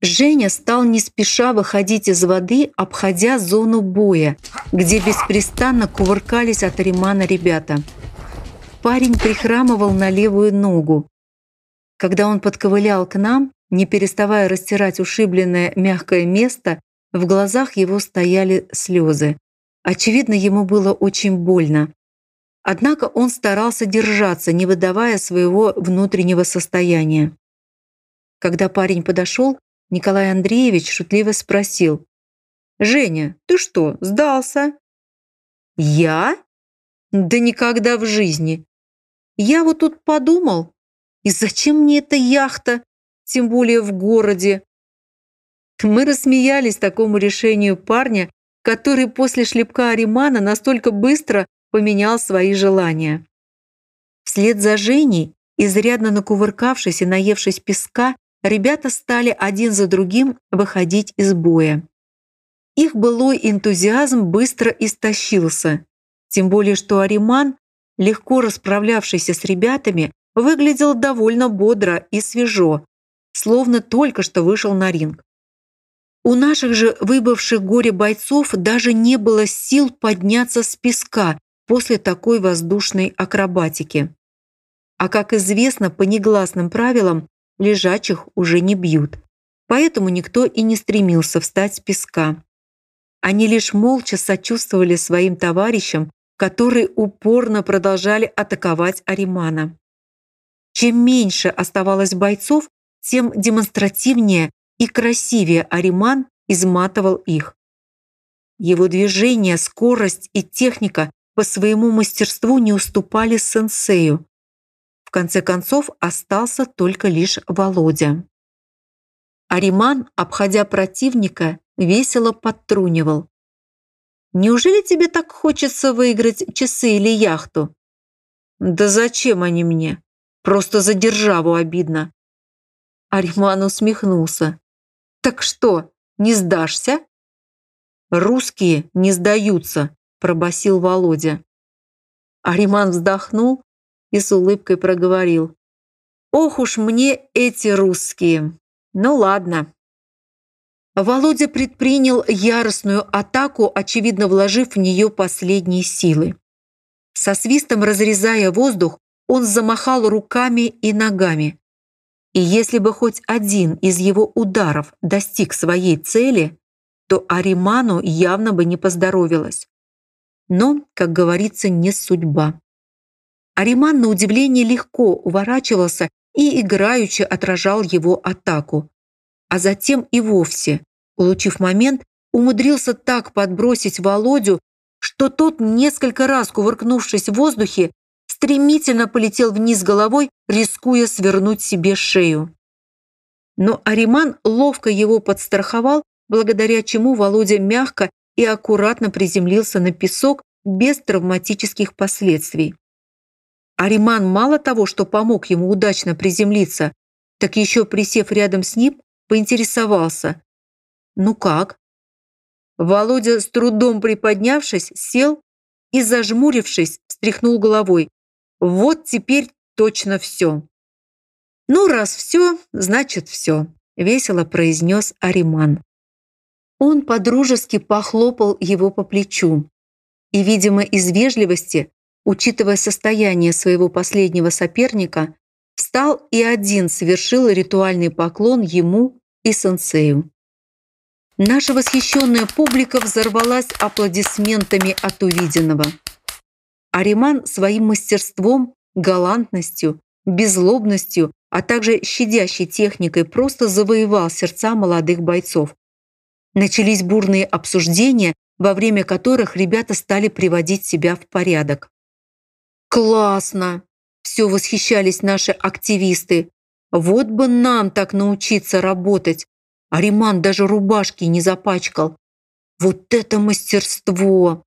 Женя стал не спеша выходить из воды, обходя зону боя, где беспрестанно кувыркались от Римана ребята. Парень прихрамывал на левую ногу. Когда он подковылял к нам, не переставая растирать ушибленное мягкое место, в глазах его стояли слезы. Очевидно, ему было очень больно. Однако он старался держаться, не выдавая своего внутреннего состояния. Когда парень подошел, Николай Андреевич шутливо спросил. «Женя, ты что, сдался?» «Я? Да никогда в жизни. Я вот тут подумал, и зачем мне эта яхта, тем более в городе?» Мы рассмеялись такому решению парня, который после шлепка Аримана настолько быстро поменял свои желания. Вслед за Женей, изрядно накувыркавшись и наевшись песка, ребята стали один за другим выходить из боя. Их былой энтузиазм быстро истощился, тем более что Ариман, легко расправлявшийся с ребятами, выглядел довольно бодро и свежо, словно только что вышел на ринг. У наших же выбывших горе бойцов даже не было сил подняться с песка после такой воздушной акробатики. А как известно, по негласным правилам, лежачих уже не бьют. Поэтому никто и не стремился встать с песка. Они лишь молча сочувствовали своим товарищам, которые упорно продолжали атаковать Аримана. Чем меньше оставалось бойцов, тем демонстративнее и красивее Ариман изматывал их. Его движения, скорость и техника по своему мастерству не уступали сенсею, в конце концов остался только лишь Володя. Ариман, обходя противника, весело подтрунивал. «Неужели тебе так хочется выиграть часы или яхту?» «Да зачем они мне? Просто за державу обидно». Ариман усмехнулся. «Так что, не сдашься?» «Русские не сдаются», – пробасил Володя. Ариман вздохнул и с улыбкой проговорил. «Ох уж мне эти русские! Ну ладно». Володя предпринял яростную атаку, очевидно вложив в нее последние силы. Со свистом разрезая воздух, он замахал руками и ногами. И если бы хоть один из его ударов достиг своей цели, то Ариману явно бы не поздоровилось. Но, как говорится, не судьба. Ариман, на удивление, легко уворачивался и играючи отражал его атаку. А затем и вовсе, улучив момент, умудрился так подбросить Володю, что тот, несколько раз кувыркнувшись в воздухе, стремительно полетел вниз головой, рискуя свернуть себе шею. Но Ариман ловко его подстраховал, благодаря чему Володя мягко и аккуратно приземлился на песок без травматических последствий. Ариман мало того, что помог ему удачно приземлиться, так еще, присев рядом с ним, поинтересовался. «Ну как?» Володя, с трудом приподнявшись, сел и, зажмурившись, встряхнул головой. «Вот теперь точно все». «Ну, раз все, значит все», — весело произнес Ариман. Он подружески похлопал его по плечу и, видимо, из вежливости учитывая состояние своего последнего соперника, встал и один совершил ритуальный поклон ему и сенсею. Наша восхищенная публика взорвалась аплодисментами от увиденного. Ариман своим мастерством, галантностью, беззлобностью, а также щадящей техникой просто завоевал сердца молодых бойцов. Начались бурные обсуждения, во время которых ребята стали приводить себя в порядок. «Классно!» – все восхищались наши активисты. «Вот бы нам так научиться работать!» А Риман даже рубашки не запачкал. «Вот это мастерство!»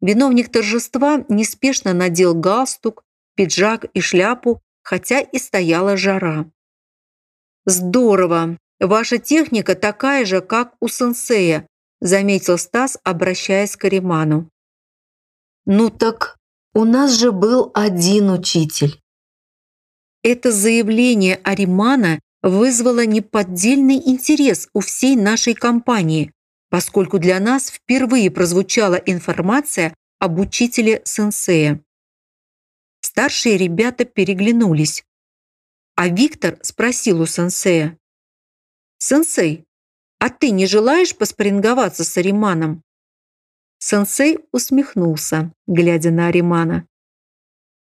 Виновник торжества неспешно надел галстук, пиджак и шляпу, хотя и стояла жара. «Здорово! Ваша техника такая же, как у сенсея», заметил Стас, обращаясь к Риману. «Ну так у нас же был один учитель. Это заявление Аримана вызвало неподдельный интерес у всей нашей компании, поскольку для нас впервые прозвучала информация об учителе сенсея. Старшие ребята переглянулись. А Виктор спросил у сенсея. «Сенсей, а ты не желаешь поспоринговаться с Ариманом?» Сенсей усмехнулся, глядя на Аримана.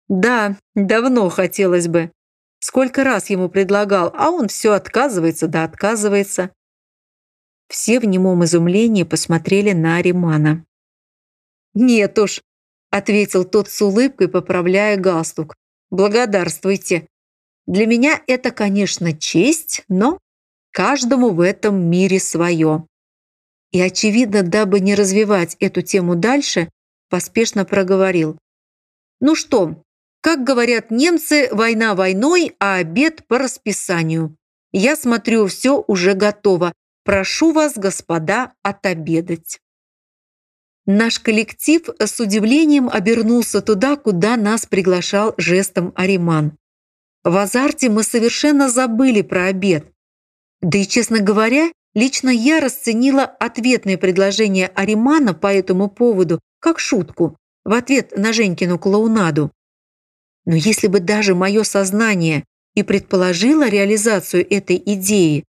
«Да, давно хотелось бы. Сколько раз ему предлагал, а он все отказывается да отказывается». Все в немом изумлении посмотрели на Аримана. «Нет уж», — ответил тот с улыбкой, поправляя галстук. «Благодарствуйте. Для меня это, конечно, честь, но каждому в этом мире свое. И, очевидно, дабы не развивать эту тему дальше, поспешно проговорил. «Ну что, как говорят немцы, война войной, а обед по расписанию. Я смотрю, все уже готово. Прошу вас, господа, отобедать». Наш коллектив с удивлением обернулся туда, куда нас приглашал жестом Ариман. В азарте мы совершенно забыли про обед. Да и, честно говоря, лично я расценила ответное предложение Аримана по этому поводу как шутку в ответ на Женькину клоунаду. Но если бы даже мое сознание и предположило реализацию этой идеи,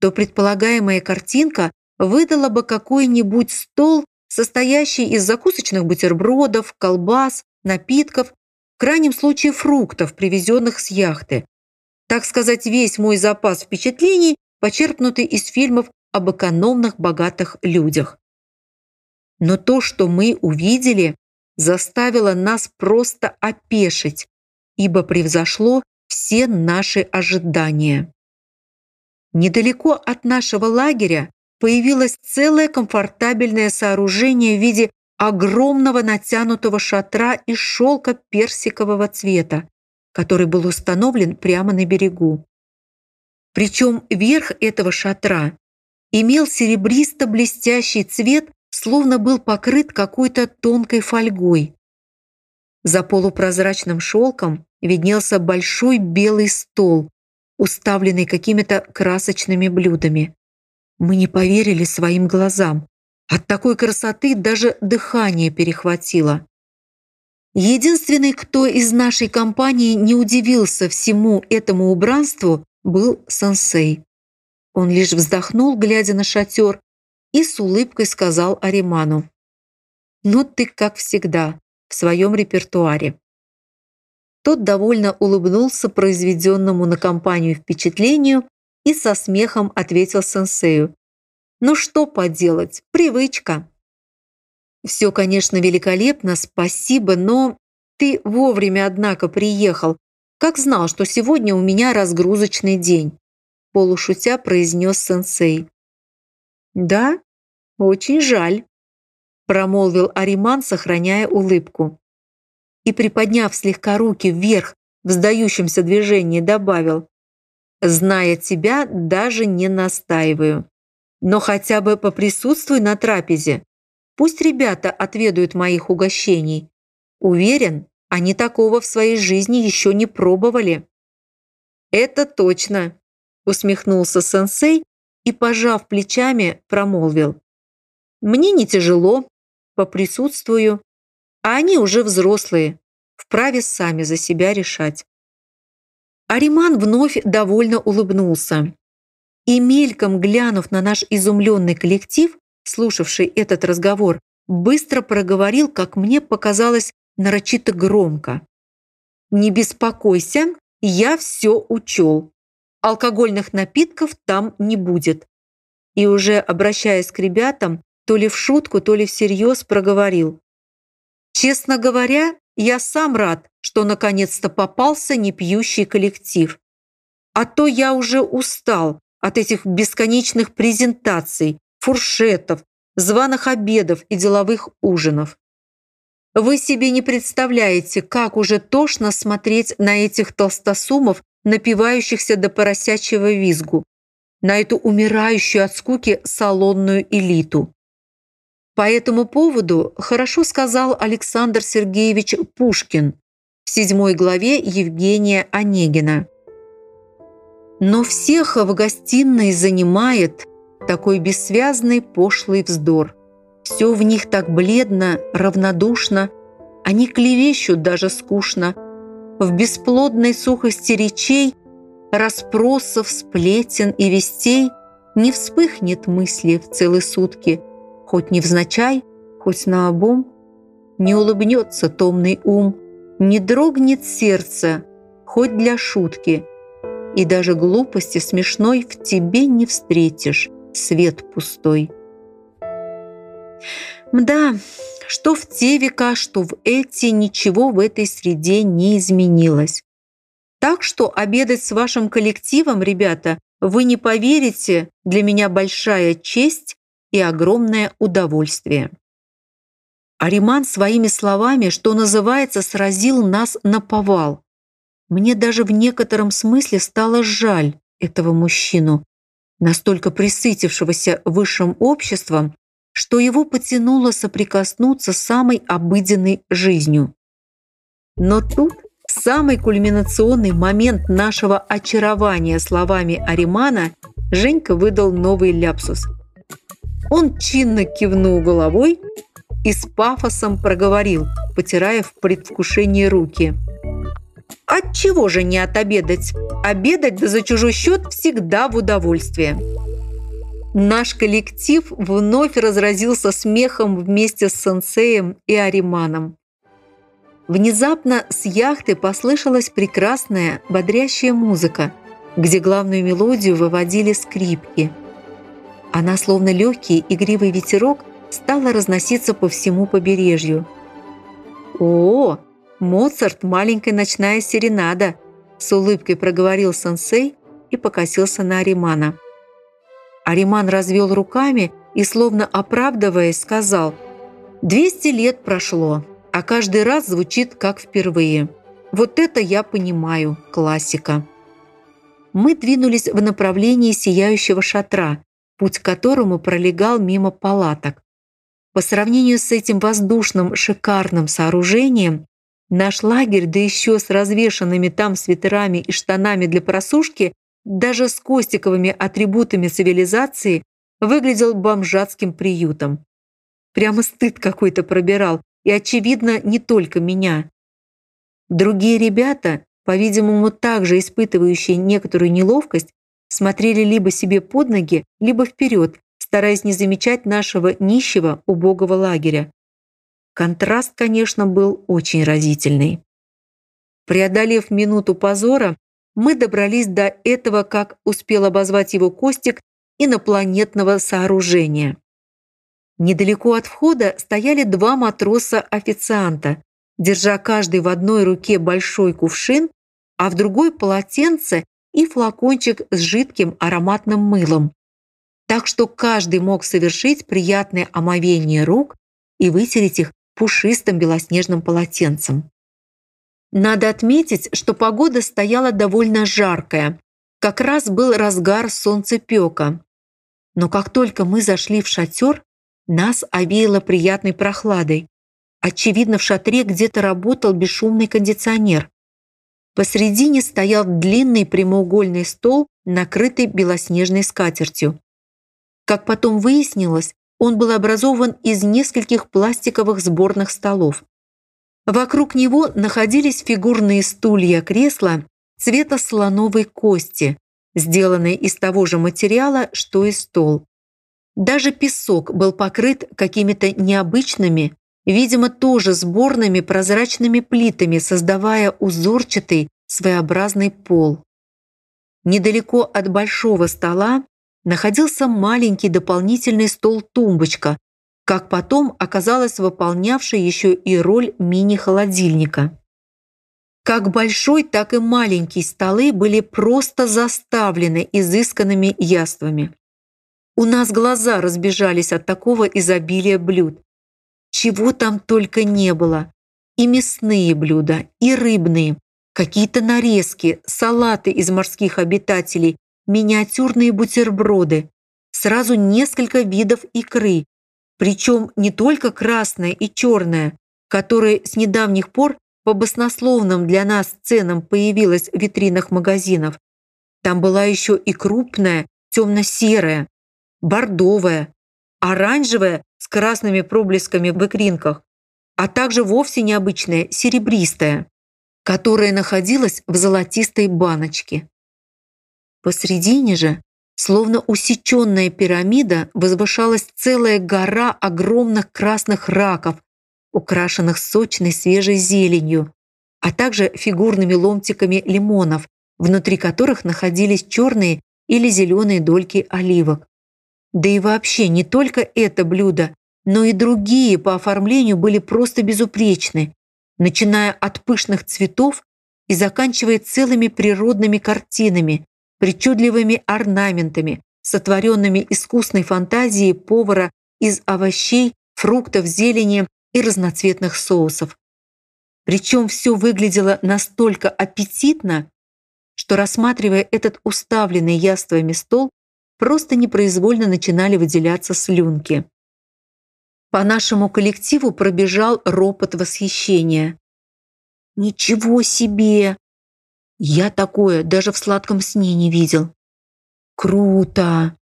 то предполагаемая картинка выдала бы какой-нибудь стол, состоящий из закусочных бутербродов, колбас, напитков, в крайнем случае фруктов, привезенных с яхты. Так сказать, весь мой запас впечатлений почерпнутый из фильмов об экономных богатых людях. Но то, что мы увидели, заставило нас просто опешить, ибо превзошло все наши ожидания. Недалеко от нашего лагеря появилось целое комфортабельное сооружение в виде огромного натянутого шатра из шелка персикового цвета, который был установлен прямо на берегу. Причем верх этого шатра имел серебристо-блестящий цвет, словно был покрыт какой-то тонкой фольгой. За полупрозрачным шелком виднелся большой белый стол, уставленный какими-то красочными блюдами. Мы не поверили своим глазам. От такой красоты даже дыхание перехватило. Единственный, кто из нашей компании не удивился всему этому убранству, был сенсей. Он лишь вздохнул, глядя на шатер, и с улыбкой сказал Ариману. «Ну ты, как всегда, в своем репертуаре». Тот довольно улыбнулся произведенному на компанию впечатлению и со смехом ответил сенсею. «Ну что поделать, привычка». «Все, конечно, великолепно, спасибо, но ты вовремя, однако, приехал, как знал, что сегодня у меня разгрузочный день», полушутя произнес сенсей. «Да, очень жаль», промолвил Ариман, сохраняя улыбку. И, приподняв слегка руки вверх в сдающемся движении, добавил, «Зная тебя, даже не настаиваю. Но хотя бы поприсутствуй на трапезе. Пусть ребята отведают моих угощений. Уверен, они такого в своей жизни еще не пробовали. «Это точно», – усмехнулся сенсей и, пожав плечами, промолвил. «Мне не тяжело, поприсутствую, а они уже взрослые, вправе сами за себя решать». Ариман вновь довольно улыбнулся. И мельком глянув на наш изумленный коллектив, слушавший этот разговор, быстро проговорил, как мне показалось, нарочито громко. «Не беспокойся, я все учел. Алкогольных напитков там не будет». И уже обращаясь к ребятам, то ли в шутку, то ли всерьез проговорил. «Честно говоря, я сам рад, что наконец-то попался непьющий коллектив. А то я уже устал от этих бесконечных презентаций, фуршетов, званых обедов и деловых ужинов. Вы себе не представляете, как уже тошно смотреть на этих толстосумов, напивающихся до поросячьего визгу, на эту умирающую от скуки салонную элиту. По этому поводу хорошо сказал Александр Сергеевич Пушкин в седьмой главе Евгения Онегина. Но всех в гостиной занимает такой бессвязный пошлый вздор. Все в них так бледно, равнодушно, они клевещут даже скучно. В бесплодной сухости речей, расспросов, сплетен и вестей не вспыхнет мысли в целые сутки, хоть невзначай, хоть наобум, не улыбнется томный ум, не дрогнет сердце, хоть для шутки, и даже глупости смешной в тебе не встретишь, свет пустой. Мда, что в те века, что в эти, ничего в этой среде не изменилось. Так что обедать с вашим коллективом, ребята, вы не поверите, для меня большая честь и огромное удовольствие. Ариман своими словами, что называется, сразил нас на повал. Мне даже в некотором смысле стало жаль этого мужчину, настолько присытившегося высшим обществом, что его потянуло соприкоснуться с самой обыденной жизнью. Но тут, самый кульминационный момент нашего очарования словами Аримана, Женька выдал новый ляпсус. Он чинно кивнул головой и с пафосом проговорил, потирая в предвкушении руки. «От чего же не отобедать? Обедать да за чужой счет всегда в удовольствие». Наш коллектив вновь разразился смехом вместе с сенсеем и Ариманом. Внезапно с яхты послышалась прекрасная, бодрящая музыка, где главную мелодию выводили скрипки. Она, словно легкий игривый ветерок, стала разноситься по всему побережью. «О, Моцарт – маленькая ночная серенада!» – с улыбкой проговорил сенсей и покосился на Аримана. Ариман развел руками и, словно оправдываясь, сказал «Двести лет прошло, а каждый раз звучит как впервые. Вот это я понимаю, классика». Мы двинулись в направлении сияющего шатра, путь к которому пролегал мимо палаток. По сравнению с этим воздушным шикарным сооружением, наш лагерь, да еще с развешанными там свитерами и штанами для просушки, даже с костиковыми атрибутами цивилизации, выглядел бомжатским приютом. Прямо стыд какой-то пробирал, и, очевидно, не только меня. Другие ребята, по-видимому, также испытывающие некоторую неловкость, смотрели либо себе под ноги, либо вперед, стараясь не замечать нашего нищего, убогого лагеря. Контраст, конечно, был очень разительный. Преодолев минуту позора, мы добрались до этого, как успел обозвать его Костик, инопланетного сооружения. Недалеко от входа стояли два матроса-официанта, держа каждый в одной руке большой кувшин, а в другой полотенце и флакончик с жидким ароматным мылом так что каждый мог совершить приятное омовение рук и вытереть их пушистым белоснежным полотенцем. Надо отметить, что погода стояла довольно жаркая. Как раз был разгар солнцепека. Но как только мы зашли в шатер, нас овеяло приятной прохладой. Очевидно, в шатре где-то работал бесшумный кондиционер. Посредине стоял длинный прямоугольный стол, накрытый белоснежной скатертью. Как потом выяснилось, он был образован из нескольких пластиковых сборных столов. Вокруг него находились фигурные стулья-кресла цвета слоновой кости, сделанные из того же материала, что и стол. Даже песок был покрыт какими-то необычными, видимо, тоже сборными прозрачными плитами, создавая узорчатый, своеобразный пол. Недалеко от большого стола находился маленький дополнительный стол-тумбочка, как потом оказалось выполнявший еще и роль мини-холодильника. Как большой, так и маленькие столы были просто заставлены изысканными яствами. У нас глаза разбежались от такого изобилия блюд. Чего там только не было. И мясные блюда, и рыбные, какие-то нарезки, салаты из морских обитателей миниатюрные бутерброды, сразу несколько видов икры, причем не только красная и черная, которая с недавних пор по баснословным для нас ценам появилась в витринах магазинов, Там была еще и крупная, темно-серая, бордовая, оранжевая с красными проблесками в икринках, а также вовсе необычная серебристая, которая находилась в золотистой баночке. Посредине же, словно усеченная пирамида, возвышалась целая гора огромных красных раков, украшенных сочной свежей зеленью, а также фигурными ломтиками лимонов, внутри которых находились черные или зеленые дольки оливок. Да и вообще не только это блюдо, но и другие по оформлению были просто безупречны, начиная от пышных цветов и заканчивая целыми природными картинами, причудливыми орнаментами, сотворенными искусной фантазией повара из овощей, фруктов, зелени и разноцветных соусов. Причем все выглядело настолько аппетитно, что, рассматривая этот уставленный яствами стол, просто непроизвольно начинали выделяться слюнки. По нашему коллективу пробежал ропот восхищения. «Ничего себе! Я такое даже в сладком сне не видел. Круто!»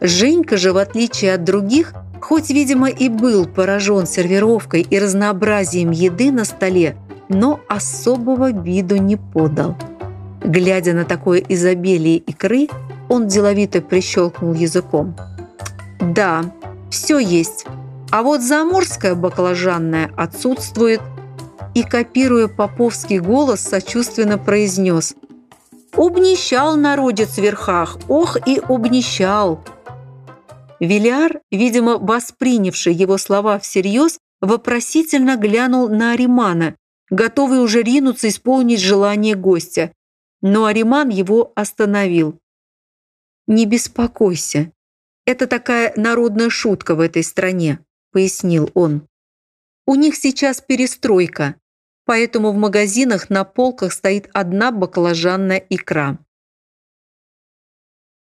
Женька же, в отличие от других, хоть, видимо, и был поражен сервировкой и разнообразием еды на столе, но особого виду не подал. Глядя на такое изобилие икры, он деловито прищелкнул языком. «Да, все есть, а вот заморская баклажанная отсутствует». И, копируя поповский голос, сочувственно произнес «Обнищал народец в верхах, ох и обнищал!» Велиар, видимо, воспринявший его слова всерьез, вопросительно глянул на Аримана, готовый уже ринуться исполнить желание гостя. Но Ариман его остановил. «Не беспокойся. Это такая народная шутка в этой стране», – пояснил он. «У них сейчас перестройка, поэтому в магазинах на полках стоит одна баклажанная икра.